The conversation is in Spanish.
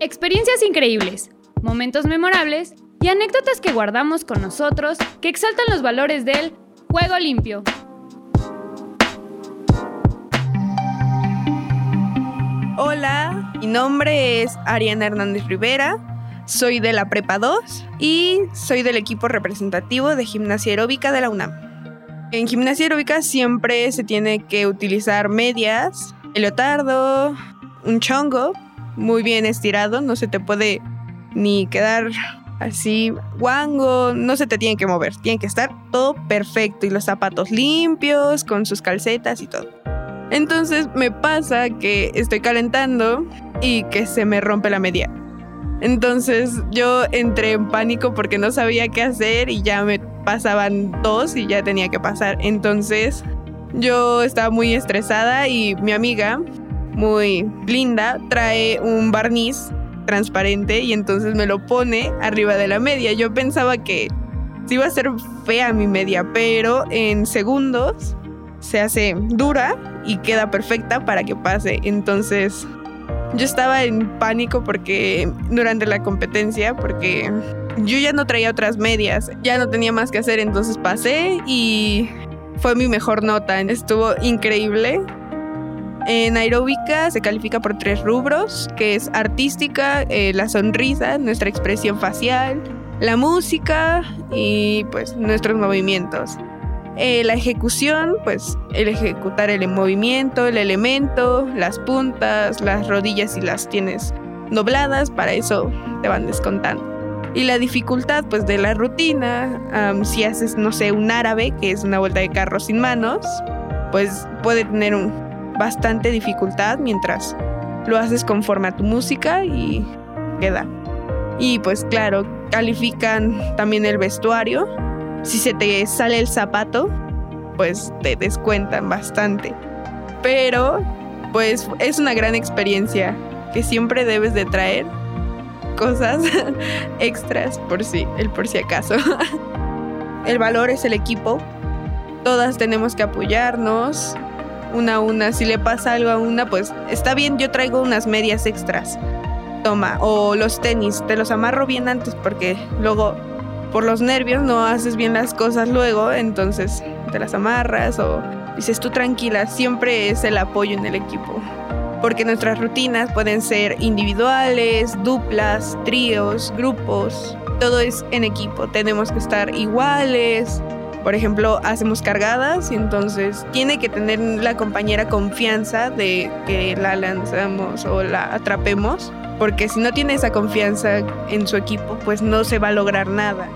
Experiencias increíbles, momentos memorables y anécdotas que guardamos con nosotros que exaltan los valores del juego limpio. Hola, mi nombre es Ariana Hernández Rivera, soy de la Prepa 2 y soy del equipo representativo de gimnasia aeróbica de la UNAM. En gimnasia aeróbica siempre se tiene que utilizar medias, el leotardo, un chongo muy bien estirado, no se te puede ni quedar así guango, no se te tiene que mover, tiene que estar todo perfecto y los zapatos limpios con sus calcetas y todo. Entonces me pasa que estoy calentando y que se me rompe la media. Entonces yo entré en pánico porque no sabía qué hacer y ya me pasaban dos y ya tenía que pasar. Entonces yo estaba muy estresada y mi amiga, muy linda, trae un barniz transparente y entonces me lo pone arriba de la media. Yo pensaba que sí iba a ser fea mi media, pero en segundos se hace dura y queda perfecta para que pase. Entonces yo estaba en pánico porque durante la competencia, porque yo ya no traía otras medias, ya no tenía más que hacer, entonces pasé y fue mi mejor nota, estuvo increíble. En aeróbica se califica por tres rubros, que es artística, eh, la sonrisa, nuestra expresión facial, la música y pues nuestros movimientos. Eh, la ejecución, pues el ejecutar el movimiento, el elemento, las puntas, las rodillas si las tienes dobladas, para eso te van descontando. Y la dificultad, pues de la rutina, si haces, no sé, un árabe, que es una vuelta de carro sin manos, pues puede tener un, bastante dificultad mientras lo haces conforme a tu música y queda. Y pues claro, califican también el vestuario, si se te sale el zapato, pues te descuentan bastante. Pero, pues es una gran experiencia que siempre debes de traer cosas extras por si, el por si acaso. el valor es el equipo. Todas tenemos que apoyarnos una a una. Si le pasa algo a una, pues está bien, yo traigo unas medias extras. Toma, o los tenis, te los amarro bien antes porque luego por los nervios no haces bien las cosas luego, entonces te las amarras o dices tú tranquila, siempre es el apoyo en el equipo. Porque nuestras rutinas pueden ser individuales, duplas, tríos, grupos, todo es en equipo, tenemos que estar iguales. Por ejemplo, hacemos cargadas y entonces tiene que tener la compañera confianza de que la lanzamos o la atrapemos porque si no tiene esa confianza en su equipo, pues no se va a lograr nada.